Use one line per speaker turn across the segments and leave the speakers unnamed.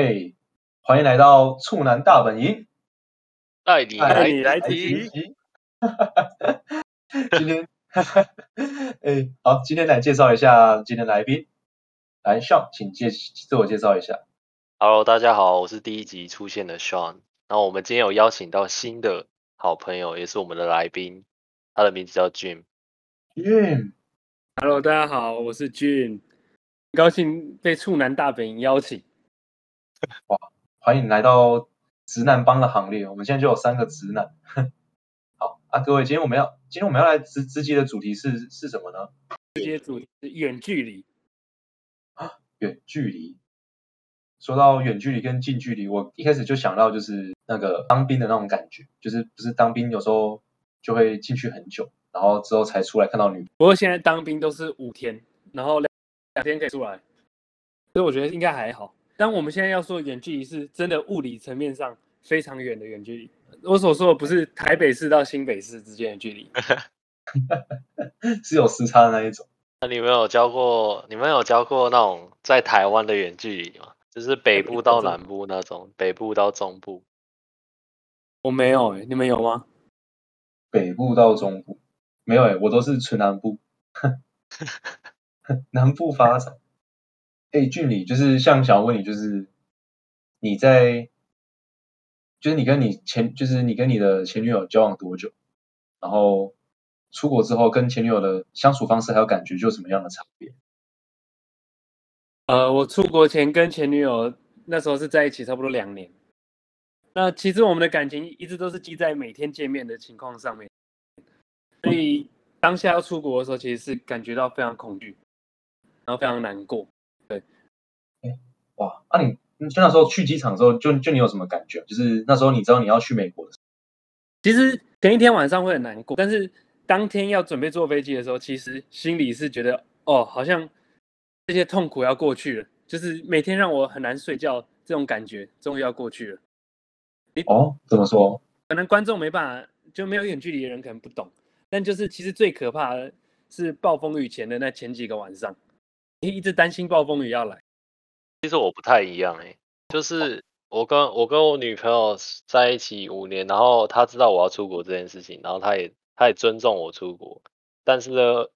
嘿，欢迎来到处男大本营，
带你来
你来提。
今天，哎，好，今天来介绍一下今天来宾，来，Sean，请介自我介绍一下。
Hello，大家好，我是第一集出现的 Sean。然后我们今天有邀请到新的好朋友，也是我们的来宾，他的名字叫 Jim。
Jim，Hello，大家好，我是 Jim，高兴被处男大本营邀请。
哇，欢迎来到直男帮的行列。我们现在就有三个直男。好啊，各位，今天我们要，今天我们要来直直击的主题是是什么呢？
直击的主题是远距离。
啊，远距离。说到远距离跟近距离，我一开始就想到就是那个当兵的那种感觉，就是不是当兵有时候就会进去很久。然后之后才出来看到女。
不过现在当兵都是五天，然后两两天可以出来，所以我觉得应该还好。但我们现在要说的远距离，是真的物理层面上非常远的远距离。我所说的不是台北市到新北市之间的距离，
是有时差的那一种。
那你们有教过？你们有教过那种在台湾的远距离吗？就是北部到南部那种，北部到中部。
我没有哎、欸，你们有吗？
北部到中部。没有哎、欸，我都是纯南部，南部发展。哎，距离就是像想问你，就是你在，就是你跟你前，就是你跟你的前女友交往多久？然后出国之后跟前女友的相处方式还有感觉，就什么样的差别？
呃，我出国前跟前女友那时候是在一起差不多两年。那其实我们的感情一直都是基在每天见面的情况上面。所以当下要出国的时候，其实是感觉到非常恐惧，然后非常难
过。哇，那、啊、你就那时候去机场的时候，就就你有什么感觉？就是那时候你知道你要去美国的时候，
其实前一天晚上会很难过，但是当天要准备坐飞机的时候，其实心里是觉得，哦，好像这些痛苦要过去了，就是每天让我很难睡觉这种感觉，终于要过去了。
哦，怎么说？
可能观众没办法，就没有远距离的人可能不懂。但就是，其实最可怕的是暴风雨前的那前几个晚上，你一直担心暴风雨要来。
其实我不太一样哎、欸，就是我跟我跟我女朋友在一起五年，然后她知道我要出国这件事情，然后她也她也尊重我出国，但是呢，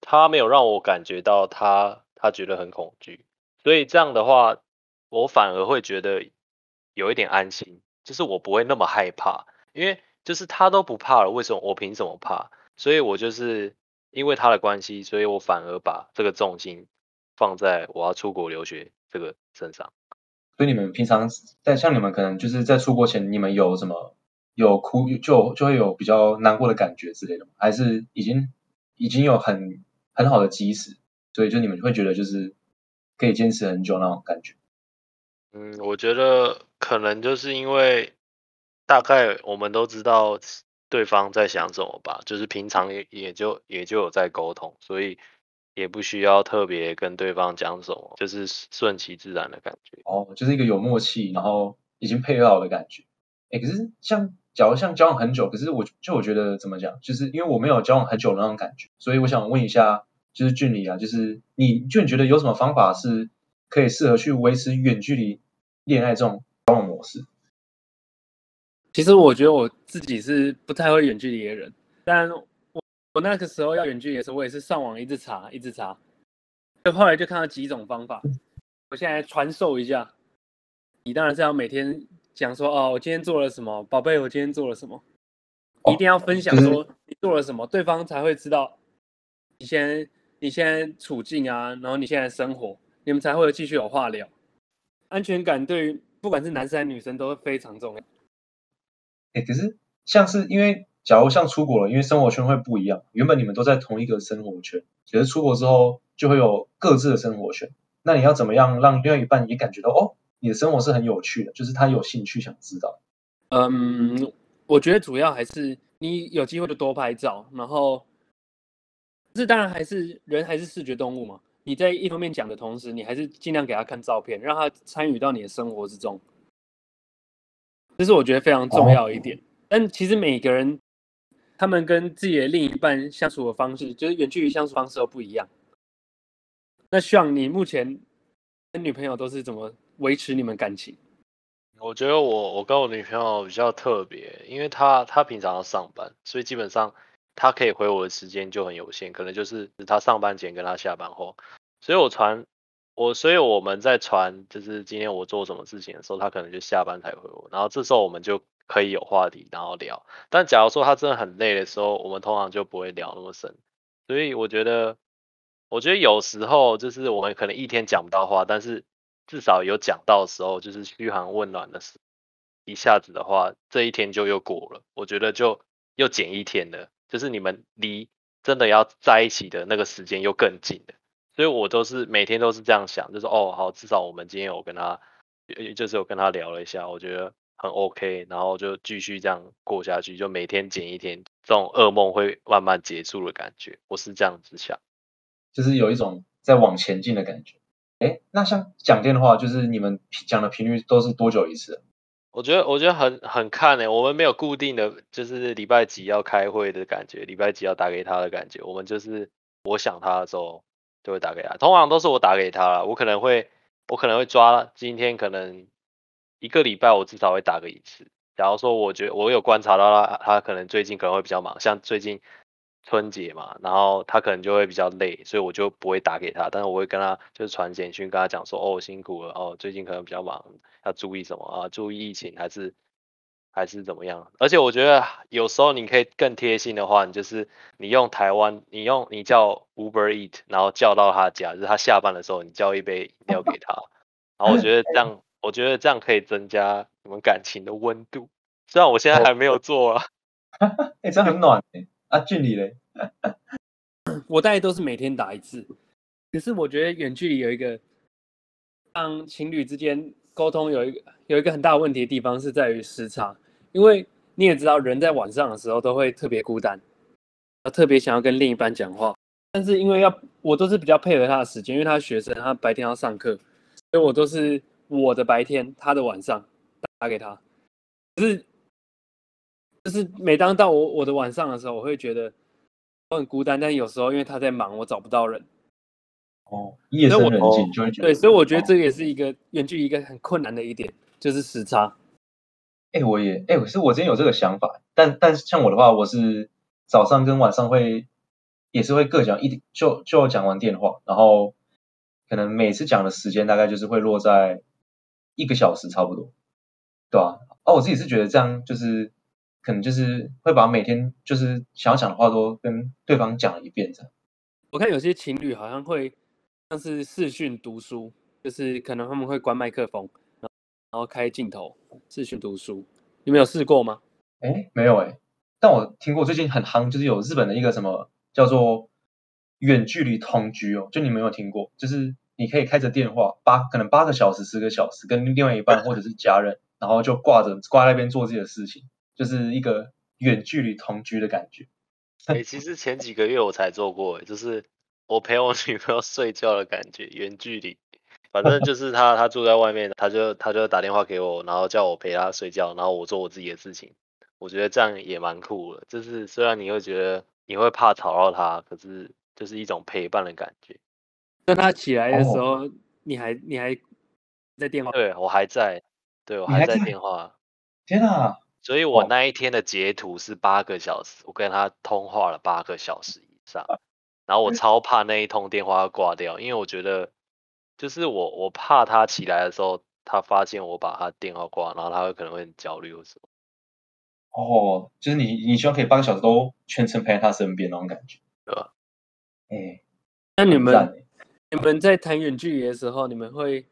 她没有让我感觉到她她觉得很恐惧，所以这样的话，我反而会觉得有一点安心，就是我不会那么害怕，因为。就是他都不怕了，为什么我凭什么怕？所以我就是因为他的关系，所以我反而把这个重心放在我要出国留学这个身上。
所以你们平常在像你们可能就是在出国前，你们有什么有哭就就会有比较难过的感觉之类的吗？还是已经已经有很很好的基石，所以就你们会觉得就是可以坚持很久那种感觉？
嗯，我觉得可能就是因为。大概我们都知道对方在想什么吧，就是平常也也就也就有在沟通，所以也不需要特别跟对方讲什么，就是顺其自然的感觉。
哦，就是一个有默契，然后已经配合好的感觉。哎，可是像假如像交往很久，可是我就我觉得怎么讲，就是因为我没有交往很久的那种感觉，所以我想问一下，就是俊礼啊，就是你就你觉得有什么方法是可以适合去维持远距离恋爱这种交往模式？
其实我觉得我自己是不太会远距离的人，但我我那个时候要远距离的时候，我也是上网一直查，一直查，就后来就看到几种方法。我现在传授一下，你当然是要每天讲说哦，我今天做了什么，宝贝，我今天做了什么，一定要分享说你做了什么，对方才会知道你现在你现在处境啊，然后你现在生活，你们才会继续有话聊。安全感对于不管是男生还是女生都会非常重要。
哎，可是像是因为，假如像出国了，因为生活圈会不一样。原本你们都在同一个生活圈，可是出国之后就会有各自的生活圈。那你要怎么样让另外一半也感觉到哦，你的生活是很有趣的，就是他有兴趣想知道。
嗯，我觉得主要还是你有机会就多拍照，然后这当然还是人还是视觉动物嘛。你在一方面讲的同时，你还是尽量给他看照片，让他参与到你的生活之中。这是我觉得非常重要一点，但其实每个人他们跟自己的另一半相处的方式，就是远距离相处方式都不一样。那像你目前跟女朋友都是怎么维持你们感情？
我觉得我我跟我女朋友比较特别，因为她她平常要上班，所以基本上她可以回我的时间就很有限，可能就是她上班前跟她下班后，所以我传我所以我们在传就是今天我做什么事情的时候，她可能就下班才回我，然后这时候我们就可以有话题然后聊。但假如说他真的很累的时候，我们通常就不会聊那么深。所以我觉得我觉得有时候就是我们可能一天讲不到话，但是。至少有讲到的时候，就是嘘寒问暖的时，一下子的话，这一天就又过了。我觉得就又减一天了，就是你们离真的要在一起的那个时间又更近了。所以我都是每天都是这样想，就是哦好，至少我们今天有跟他，就是有跟他聊了一下，我觉得很 OK，然后就继续这样过下去，就每天减一天，这种噩梦会慢慢结束的感觉。我是这样子想，
就是有一种在往前进的感觉。哎，那像讲电话，就是你们讲的频率都是多久一次？
我觉得，我觉得很很看诶，我们没有固定的就是礼拜几要开会的感觉，礼拜几要打给他的感觉。我们就是我想他的时候就会打给他，通常都是我打给他了。我可能会，我可能会抓今天可能一个礼拜我至少会打个一次。假如说我觉得我有观察到他，他可能最近可能会比较忙，像最近。春节嘛，然后他可能就会比较累，所以我就不会打给他，但是我会跟他就是传简讯，跟他讲说，哦，辛苦了，哦，最近可能比较忙，要注意什么啊？注意疫情还是还是怎么样？而且我觉得有时候你可以更贴心的话，你就是你用台湾，你用你叫 Uber Eat，然后叫到他家，就是他下班的时候，你叫一杯饮料给他，然后我觉得这 样，我觉得这样可以增加你们感情的温度。虽然我现在还没有做啊，
哎、欸，这样很暖哎啊，距离嘞？
我大概都是每天打一次。可是我觉得远距离有一个让情侣之间沟通有一个有一个很大的问题的地方是在于时差，因为你也知道，人在晚上的时候都会特别孤单，特别想要跟另一半讲话。但是因为要我都是比较配合他的时间，因为他是学生，他白天要上课，所以我都是我的白天，他的晚上打给他。可是。就是每当到我我的晚上的时候，我会觉得我很孤单。但有时候因为他在忙，我找不到人。
哦，夜深人静就会觉得。
对，所以我觉得这也是一个远距离一个很困难的一点，就是时差。
哎、欸，我也哎，可是我之前有这个想法，但但是像我的话，我是早上跟晚上会也是会各讲一点，就就讲完电话，然后可能每次讲的时间大概就是会落在一个小时差不多，对吧、啊？哦，我自己是觉得这样就是。可能就是会把每天就是想要讲的话都跟对方讲一遍这样。
我看有些情侣好像会像是视讯读书，就是可能他们会关麦克风，然后开镜头视讯读书。你们有试过吗？
哎，没有哎。但我听过最近很夯，就是有日本的一个什么叫做远距离同居哦，就你们有听过？就是你可以开着电话八可能八个小时十个小时跟另外一半或者是家人，然后就挂着挂在那边做自己的事情。就是一个远距离同居的感觉。
哎、欸，其实前几个月我才做过，就是我陪我女朋友睡觉的感觉，远距离。反正就 是她，她住在外面，她就她就打电话给我，然后叫我陪她睡觉，然后我做我自己的事情。我觉得这样也蛮酷的。就是虽然你会觉得你会怕吵到她，可是就是一种陪伴的感觉。
那他起来的时候，你还你还在电话？
对，我还在，对，我还在电话。
天哪！
所以我那一天的截图是八个小时，我跟他通话了八个小时以上，然后我 超怕那一通电话要挂掉，因为我觉得就是我我怕他起来的时候，他发现我把他电话挂，然后他会可能会很焦虑或什么。
哦，就是你你希望可以八个小时都全程陪在他身边那种感觉，
对吧？
哎，
那你们你们在谈远距离的时候，你们会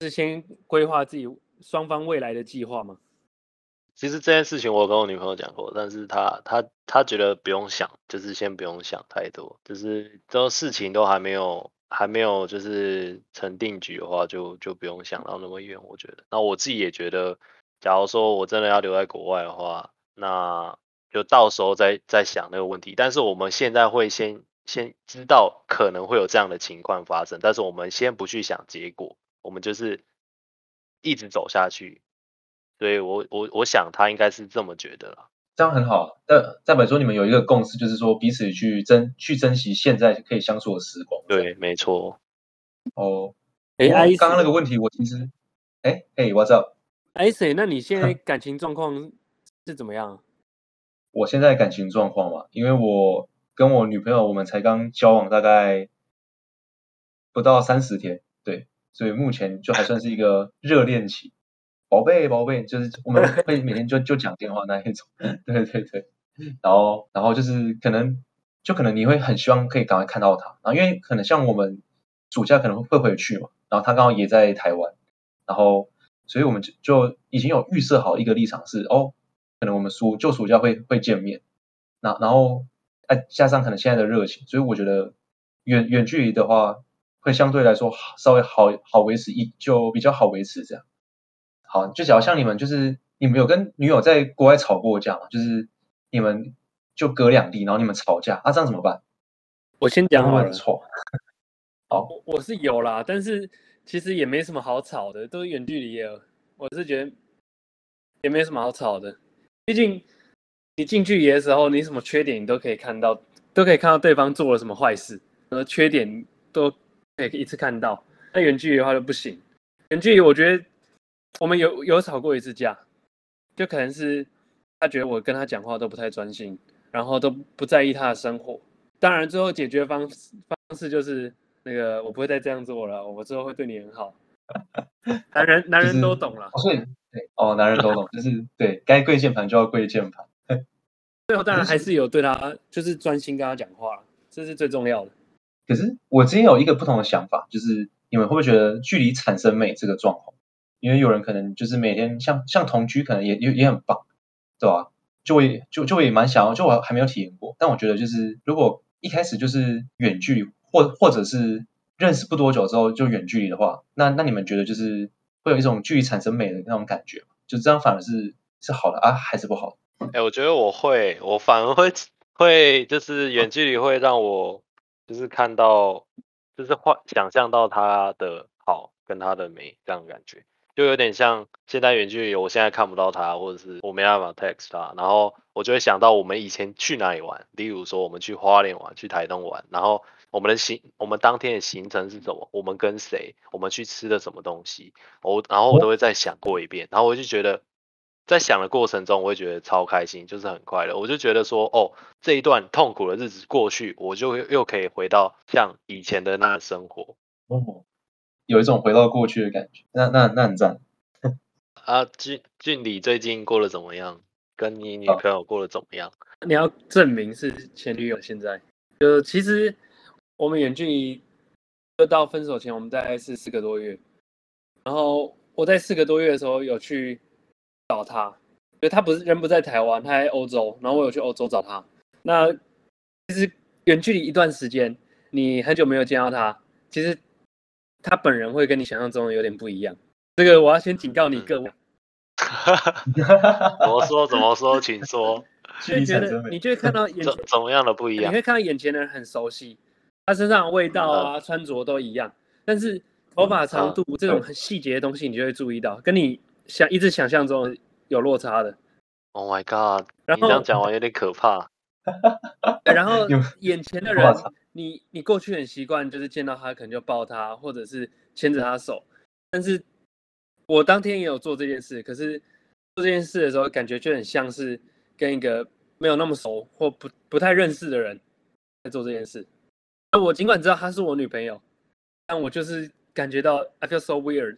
事先规划自己双方未来的计划吗？
其实这件事情我跟我女朋友讲过，但是她她她觉得不用想，就是先不用想太多，就是这事情都还没有还没有就是成定局的话，就就不用想到那么远。我觉得，那我自己也觉得，假如说我真的要留在国外的话，那就到时候再再想那个问题。但是我们现在会先先知道可能会有这样的情况发生，但是我们先不去想结果，我们就是一直走下去。所以我我我想他应该是这么觉得了，
这样很好。但代表说你们有一个共识，就是说彼此去珍去珍惜现在可以相处的时光。
对，没错。
哦，
哎，
刚刚那个问题我其实，哎哎，我知道。
哎谁？那你现在 感情状况是怎么样？
我现在感情状况嘛，因为我跟我女朋友我们才刚交往大概不到三十天，对，所以目前就还算是一个热恋期。宝贝宝贝，就是我们会每天就就讲电话那一种，对对对。然后然后就是可能就可能你会很希望可以赶快看到他，然后因为可能像我们暑假可能会回去嘛，然后他刚好也在台湾，然后所以我们就就已经有预设好一个立场是哦。可能我们暑就暑假会会见面，那然后再加上可能现在的热情，所以我觉得远远距离的话会相对来说稍微好好维持一就比较好维持这样。好，就假如像你们就是你们有跟女友在国外吵过架吗？就是你们就隔两地，然后你们吵架，啊这样怎么办？
我先讲好了。
好，
我是有啦，但是其实也没什么好吵的，都是远距离了，我是觉得也没什么好吵的。毕竟，你近距离的时候，你什么缺点你都可以看到，都可以看到对方做了什么坏事，呃，缺点都可以一次看到。那远距离的话就不行。远距离，我觉得我们有有吵过一次架，就可能是他觉得我跟他讲话都不太专心，然后都不在意他的生活。当然，最后解决方式方式就是那个我不会再这样做了，我之后会对你很好。男人男人都懂了，
所以。哦，男人都懂，就是对该跪键盘就要跪键盘。
最后当然还是有对他，就是专心跟他讲话，这是最重要的。
可是我之前有一个不同的想法，就是你们会不会觉得距离产生美这个状况？因为有人可能就是每天像像同居，可能也也也很棒，对吧？就会就就会蛮想要，就我还没有体验过。但我觉得就是如果一开始就是远距离，或或者是认识不多久之后就远距离的话，那那你们觉得就是？会有一种距离产生美的那种感觉，就这样反而是是好的啊，还是不好？
哎、我觉得我会，我反而会 会就是远距离会让我就是看到，就是幻想象到他的好跟他的美这样的感觉，就有点像现在远距离，我现在看不到他，或者是我没办法 text 他，然后我就会想到我们以前去哪里玩，例如说我们去花莲玩，去台东玩，然后。我们的行，我们当天的行程是什么？我们跟谁？我们去吃的什么东西？我然后我都会再想过一遍，然后我就觉得，在想的过程中，我会觉得超开心，就是很快乐。我就觉得说，哦，这一段痛苦的日子过去，我就又可以回到像以前的那个生活。
哦，有一种回到过去的感觉。那那那很赞。
啊，俊俊你最近过得怎么样？跟你女朋友过得怎么样？
你要证明是前女友，现在就其实。我们远距离，就到分手前，我们大概是四个多月。然后我在四个多月的时候有去找他，因为他不是人不在台湾，他在欧洲。然后我有去欧洲找他。那其实远距离一段时间，你很久没有见到他，其实他本人会跟你想象中的有点不一样。这个我要先警告你各位。
怎么说？怎么说？请说。
你觉得你就会看到眼前
怎么样的不一样？
你会看到眼前的人很熟悉。他身上的味道啊，穿着都一样，但是头发长度这种很细节的东西，你就会注意到，跟你想一直想象中有落差的。
Oh my god！然后你这样讲完有点可怕。
然后 眼前的人，你你过去很习惯，就是见到他可能就抱他，或者是牵着他手。但是我当天也有做这件事，可是做这件事的时候，感觉就很像是跟一个没有那么熟或不不太认识的人在做这件事。那我尽管知道她是我女朋友，但我就是感觉到 I feel so weird。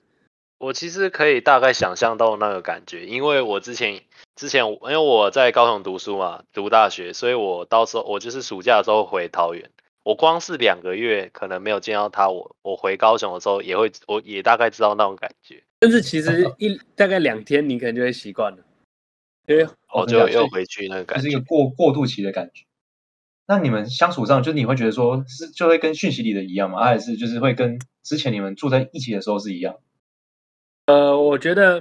我其实可以大概想象到那个感觉，因为我之前之前因为我在高雄读书嘛，读大学，所以我到时候我就是暑假的时候回桃园，我光是两个月可能没有见到他，我我回高雄的时候也会，我也大概知道那种感觉。
但是其实一大概两天，你可能就会习惯了，因为，
我就又回去那个感觉，
就是一个过过渡期的感觉。那你们相处上，就你会觉得说是就会跟讯息里的一样吗？还是就是会跟之前你们住在一起的时候是一样？
呃，我觉得，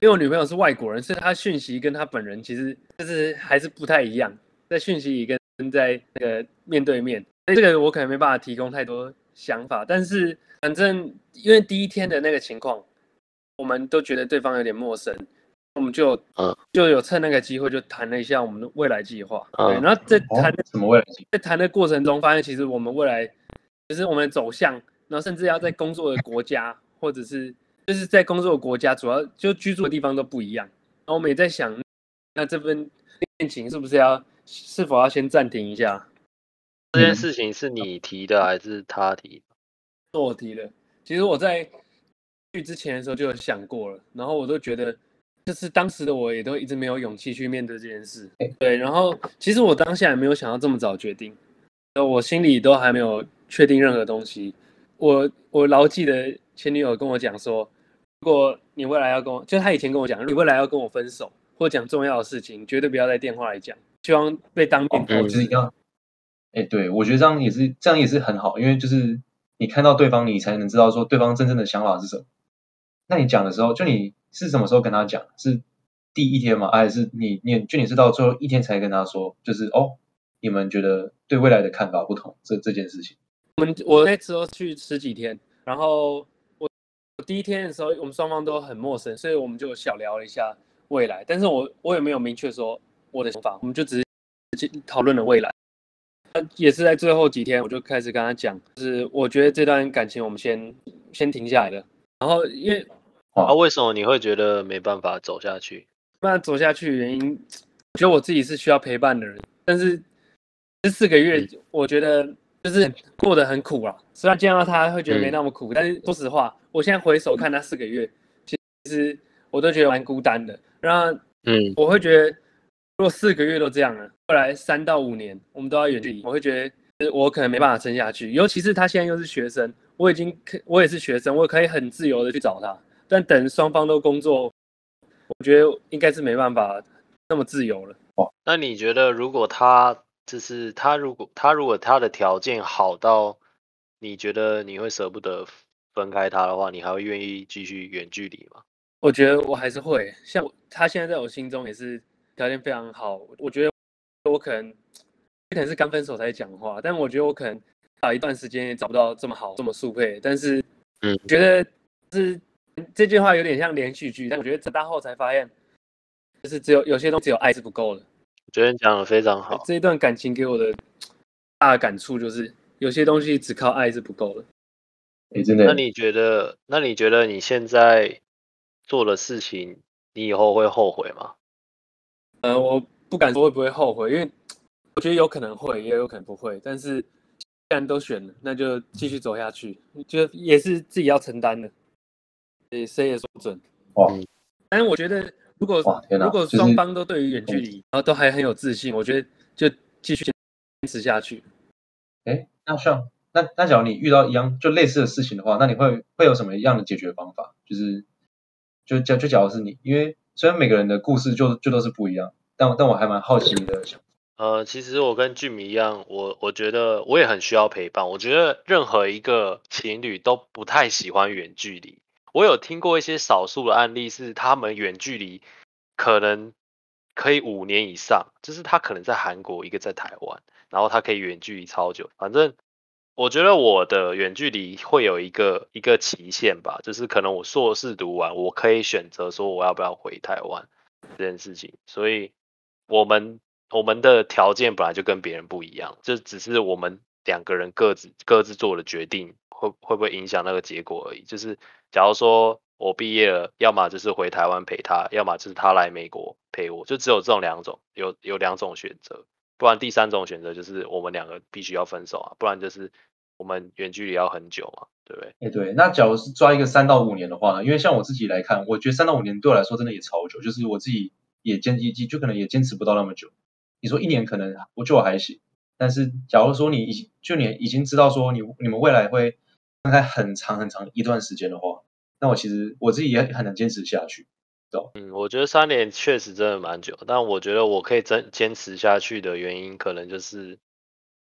因为我女朋友是外国人，所以她讯息跟她本人其实就是还是不太一样，在讯息里跟在那个面对面，所以这个我可能没办法提供太多想法。但是反正因为第一天的那个情况，我们都觉得对方有点陌生。我们就嗯，就有趁那个机会就谈了一下我们的未来计划，对，然后在谈、
哦、什么未来？
在谈的过程中，发现其实我们未来，就是我们的走向然后甚至要在工作的国家，或者是就是在工作的国家，主要就居住的地方都不一样。然后我们也在想，那这份恋情是不是要是否要先暂停一下？
这件事情是你提的还是他提的？
是我提的。其实我在去之前的时候就有想过了，然后我都觉得，就是当时的我也都一直没有勇气去面对这件事。对，然后其实我当下也没有想到这么早决定，我心里都还没有确定任何东西。我我牢记得前女友跟我讲说，如果你未来要跟我，就他以前跟我讲，你未来要跟我分手或讲重要的事情，绝对不要在电话来讲，希望被当面告知。
哦，哎，对，我觉得这样也是这样也是很好，因为就是你看到对方，你才能知道说对方真正的想法是什么。那你讲的时候，就你是什么时候跟他讲？是第一天吗？还是你你就你是到最后一天才跟他说？就是哦，你们觉得对未来的看法不同，这这件事情。
我们我那时候去十几天，然后第一天的时候，我们双方都很陌生，所以我们就小聊了一下未来。但是我我也没有明确说我的想法，我们就只是讨论了未来。也是在最后几天，我就开始跟他讲，就是我觉得这段感情我们先先停下来了。然后因为
啊，为什么你会觉得没办法走下去？
没办法走下去原因，我觉得我自己是需要陪伴的人。但是这四个月，我觉得就是过得很苦啊。虽然见到他会觉得没那么苦，嗯、但是说实话，我现在回首看那四个月，其实我都觉得蛮孤单的。然后嗯，我会觉得。如果四个月都这样了，后来三到五年我们都要远距离，我会觉得我可能没办法撑下去。尤其是他现在又是学生，我已经可我也是学生，我可以很自由的去找他。但等双方都工作，我觉得应该是没办法那么自由了。
那你觉得，如果他就是他，如果他如果他的条件好到你觉得你会舍不得分开他的话，你还会愿意继续远距离吗？
我觉得我还是会，像他现在在我心中也是。条件非常好，我觉得我可能可能是刚分手才讲话，但我觉得我可能啊一段时间也找不到这么好这么速配。但是，嗯，觉得是这句话有点像连续剧，但我觉得长大后才发现，就是只有有些东西只有爱是不够的。
我觉得你讲的非常好，
这一段感情给我的大的感触就是，有些东西只靠爱是不够的。
哎，真的。
那你觉得？那你觉得你现在做的事情，你以后会后悔吗？
呃，我不敢说会不会后悔，因为我觉得有可能会，也有可能不会。但是既然都选了，那就继续走下去，就也是自己要承担的，谁也说不准。哇！但是我觉得，如果如果双方都对于远距离，就是、然后都还很有自信，我觉得就继续坚持下去。
哎，那像那那假如你遇到一样就类似的事情的话，那你会会有什么样的解决方法？就是就就就假如是你，因为。虽然每个人的故事就就都是不一样，但但我还蛮好奇你的想法。
呃，其实我跟俊明一样，我我觉得我也很需要陪伴。我觉得任何一个情侣都不太喜欢远距离。我有听过一些少数的案例，是他们远距离可能可以五年以上，就是他可能在韩国，一个在台湾，然后他可以远距离超久，反正。我觉得我的远距离会有一个一个期限吧，就是可能我硕士读完，我可以选择说我要不要回台湾这件事情。所以，我们我们的条件本来就跟别人不一样，就只是我们两个人各自各自做的决定，会会不会影响那个结果而已。就是假如说我毕业了，要么就是回台湾陪他，要么就是他来美国陪我，就只有这种两种，有有两种选择。不然第三种选择就是我们两个必须要分手啊，不然就是我们远距离要很久嘛，对不对？
哎，对。那假如是抓一个三到五年的话呢？因为像我自己来看，我觉得三到五年对我来说真的也超久，就是我自己也坚一就可能也坚持不到那么久。你说一年可能我觉得我还行，但是假如说你已就你已经知道说你你们未来会分开很长很长一段时间的话，那我其实我自己也很难坚持下去。
嗯，我觉得三年确实真的蛮久，但我觉得我可以坚坚持下去的原因，可能就是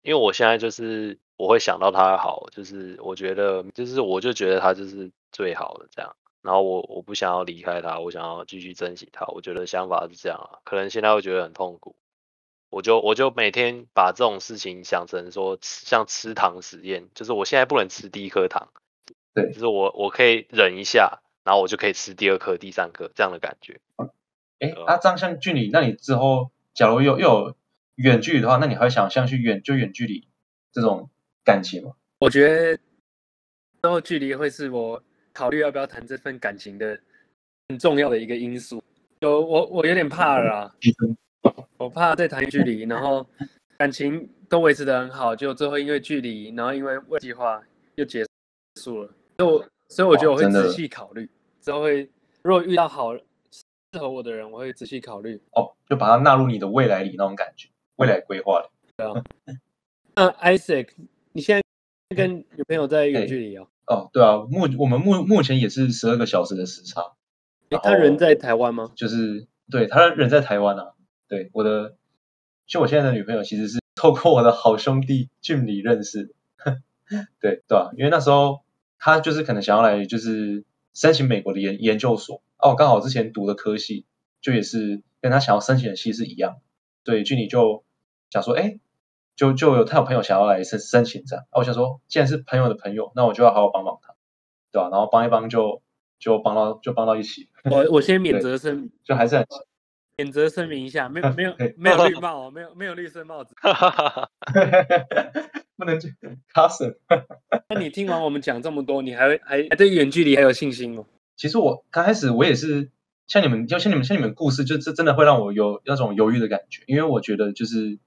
因为我现在就是我会想到他好，就是我觉得就是我就觉得他就是最好的这样，然后我我不想要离开他，我想要继续珍惜他，我觉得想法是这样啊，可能现在会觉得很痛苦，我就我就每天把这种事情想成说像吃糖实验，就是我现在不能吃第一颗糖，
对，
就是我我可以忍一下。然后我就可以吃第二颗、第三颗这样的感觉。
哎、嗯，那这样像距离，那你之后假如又又有远距离的话，那你还会想像去远就远距离这种感情吗？
我觉得之后距离会是我考虑要不要谈这份感情的很重要的一个因素。有我我有点怕了啦，我怕再谈距离，然后感情都维持的很好，就最后因为距离，然后因为未计划又结束了。所以我所以我觉得我会仔细考虑，之后会如果遇到好适合我的人，我会仔细考虑。
哦，就把它纳入你的未来里那种感觉，未来规划里。
对啊。那 Isaac，你现在跟女朋友在远距离哦？
哦，对啊，目我们目目前也是十二个小时的时差。
他人在台湾吗？
就是对，他人在台湾啊。对，我的就我现在的女朋友其实是透过我的好兄弟俊礼认识的。对对吧、啊？因为那时候他就是可能想要来就是申请美国的研研究所哦，刚好之前读的科系就也是跟他想要申请的系是一样。对，俊你就想说，哎，就就有他有朋友想要来申申请这样，我想说，既然是朋友的朋友，那我就要好好帮帮他，对吧、啊？然后帮一帮就就帮到就帮到一起。
我我先免责声明，
就还是很
免责声明一下，没有没有没有绿帽，没有 没有绿色帽子。
不能去卡死。
那你听完我们讲这么多，你还还还对远距离还有信心吗？
其实我刚开始我也是像你们，就像你们像你们故事，就这真的会让我有那种犹豫的感觉，因为我觉得就是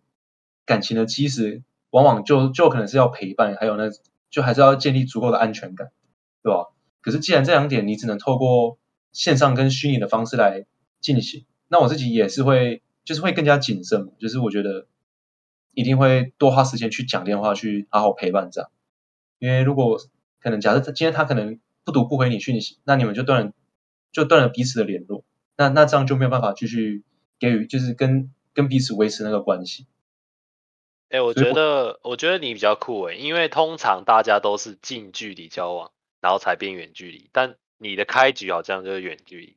感情的基石，往往就就可能是要陪伴，还有那就还是要建立足够的安全感，对吧？可是既然这两点你只能透过线上跟虚拟的方式来进行，那我自己也是会就是会更加谨慎，就是我觉得。一定会多花时间去讲电话，去好好陪伴这样。因为如果可能，假设他今天他可能不读不回你讯息，那你们就断了，就断了彼此的联络。那那这样就没有办法继续给予，就是跟跟彼此维持那个关系。
哎、欸，我觉得我觉得你比较酷哎，因为通常大家都是近距离交往，然后才变远距离，但你的开局好像就是远距离。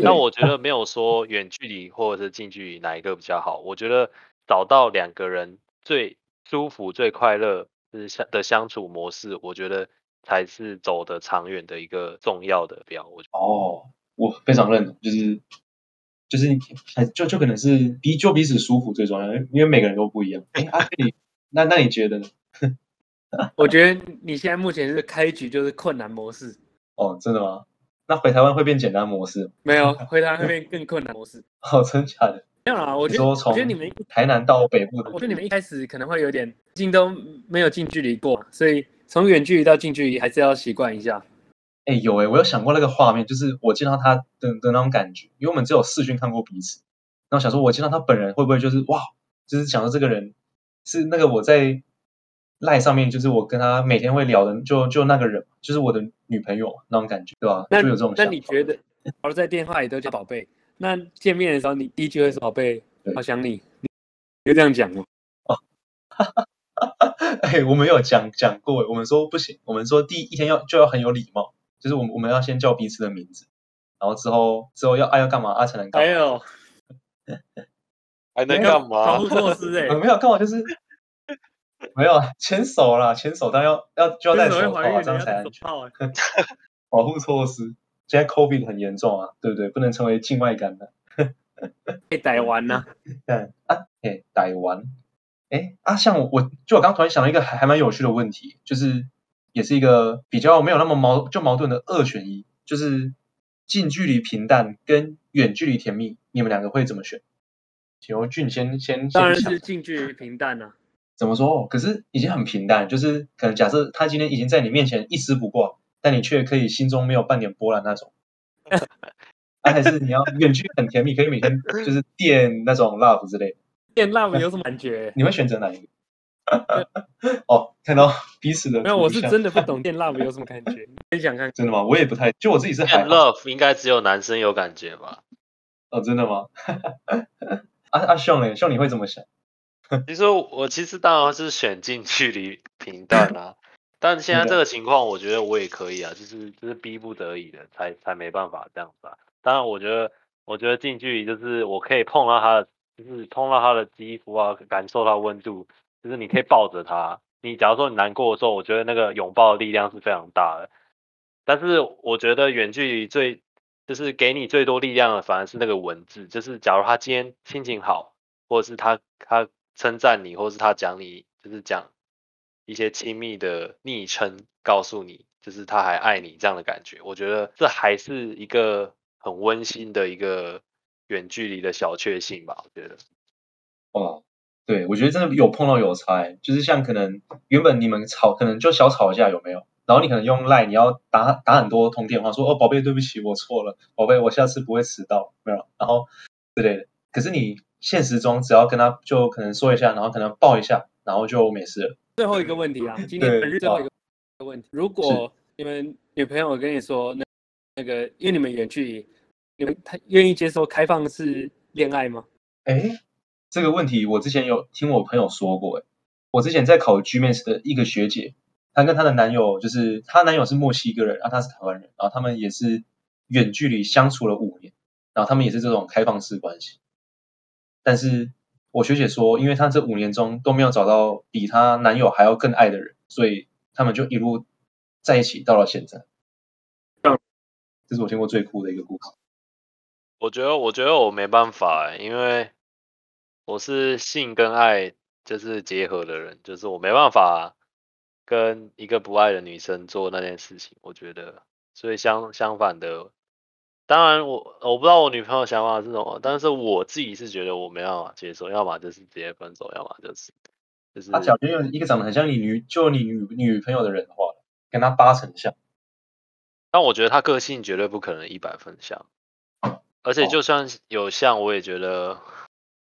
那我觉得没有说远距离或者是近距离哪一个比较好，我觉得。找到两个人最舒服、最快乐是相的相处模式，我觉得才是走得长远的一个重要的标。我觉得
哦，我非常认同，就是就是就就可能是彼就彼此舒服最重要，因为每个人都不一样。哎，阿飞，那那你觉得呢？
我觉得你现在目前是开局就是困难模式。
哦，真的吗？那回台湾会变简单模式？
没有，回台湾会变更困难模式。
哦，真假的？
没有啊，我觉得我觉得你们
台南到北部的，
我觉得你们一开始可能会有点，毕竟都没有近距离过，所以从远距离到近距离还是要习惯一下。
哎、欸，有哎、欸，我有想过那个画面，就是我见到他的的那种感觉，因为我们只有视讯看过彼此，然后想说我见到他本人会不会就是哇，就是想到这个人是那个我在赖上面，就是我跟他每天会聊的，就就那个人，就是我的女朋友那种感觉，对吧？
那
就有这种想法。
那你觉得，而，在电话里都叫宝贝。那见面的时候，你第一句会说“宝贝，好想你”，你就这样讲吗？哦，
哎，我们有讲讲过，我们说不行，我们说第一天要就要很有礼貌，就是我们我们要先叫彼此的名字，然后之后之后要爱要干嘛，爱才能干嘛。
还有，
还能干嘛？
防护措施哎，
没有干嘛，就是 没有牵手啦，牵手，但要要就要戴手套，这样才安全。保护措施。现在 COVID 很严重啊，对不对？不能成为境外感染。
被逮完呢？
嗯啊，哎，逮完。哎啊，像我，我就我刚突然想到一个还还蛮有趣的问题，就是也是一个比较没有那么矛就矛盾的二选一，就是近距离平淡跟远距离甜蜜，你们两个会怎么选？请由俊先先。
当然是近距离平淡啊。
怎么说？可是已经很平淡，就是可能假设他今天已经在你面前一丝不挂。但你却可以心中没有半点波澜那种，啊，还是你要远距很甜蜜，可以每天就是电那种 love 之类的。
电 love 有什么感觉？
你会选择哪一个？哦，看到彼此的。
没有，我是真的不懂电 love 有什么感觉。你想看？
真的吗？我也不太，就我自己是很
love 应该只有男生有感觉吧？
哦，真的吗？阿阿秀呢？秀你会怎么想？
其实我其实当然是选近距离平淡啊。但现在这个情况，我觉得我也可以啊，就是就是逼不得已的，才才没办法这样子啊。当然，我觉得我觉得近距离就是我可以碰到他的，就是碰到他的肌肤啊，感受到温度，就是你可以抱着他。你假如说你难过的时候，我觉得那个拥抱的力量是非常大的。但是我觉得远距离最就是给你最多力量的，反而是那个文字。就是假如他今天心情好，或者是他他称赞你，或是他讲你，就是讲。一些亲密的昵称告诉你，就是他还爱你这样的感觉。我觉得这还是一个很温馨的一个远距离的小确幸吧。我觉得，
哦，对，我觉得真的有碰到有差，就是像可能原本你们吵，可能就小吵一架有没有？然后你可能用赖，你要打打很多通电话，说哦，宝贝，对不起，我错了，宝贝，我下次不会迟到，没有，然后之类的。可是你现实中只要跟他就可能说一下，然后可能抱一下，然后就没事了。
最后一个问题啊，今天本日最后一个问题，如果你们女朋友跟你说那那个，因为你们远距离，你们她愿意接受开放式恋爱吗？
哎，这个问题我之前有听我朋友说过，哎，我之前在考 GMAT 的一个学姐。她跟她的男友，就是她男友是墨西哥人，然后她是台湾人，然后他们也是远距离相处了五年，然后他们也是这种开放式关系。但是我学姐说，因为她这五年中都没有找到比她男友还要更爱的人，所以他们就一路在一起到了现在。这是我听过最酷的一个故事。
我觉得，我觉得我没办法，因为我是性跟爱就是结合的人，就是我没办法。跟一个不爱的女生做那件事情，我觉得，所以相相反的，当然我我不知道我女朋友想法是什么，但是我自己是觉得我没办法接受，要么就是直接分手，要么就是就是。
他假如有一个长得很像你女，就你女女朋友的人的话，跟他八成像。
但我觉得他个性绝对不可能一百分像，而且就算有像，我也觉得，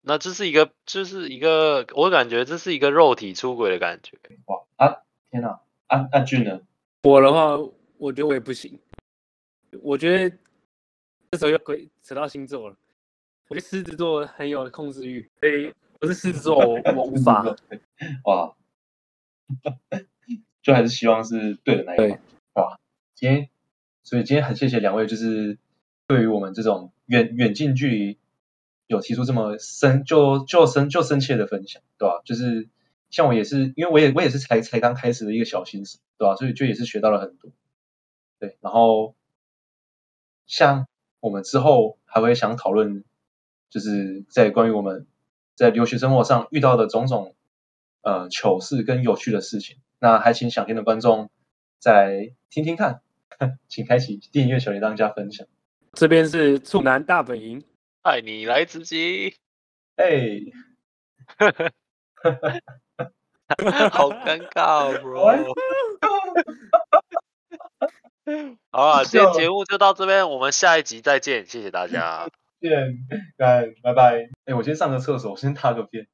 那这是一个，就是一个，我感觉这是一个肉体出轨的感觉。
哇啊！天哪，安安俊呢？
我的话，我觉得我也不行。我觉得这时候又可以扯到星座了。我觉得狮子座很有控制欲，所以我是狮子座，我我无法。
哇，就还是希望是对的那一方。哇，今天，所以今天很谢谢两位，就是对于我们这种远远近距离有提出这么深就就深就深切的分享，对吧？就是。像我也是，因为我也我也是才才刚开始的一个小新手，对吧？所以就也是学到了很多，对。然后像我们之后还会想讨论，就是在关于我们在留学生活上遇到的种种呃糗事跟有趣的事情。那还请想听的观众再来听听看，请开启订阅小铃铛加分享。
这边是处男大本营，
爱你来自己，
哎。
好尴尬，bro。好了，今天节目就到这边，我们下一集再见，谢谢大家。
见，拜拜。哎，我先上个厕所，我先大个便。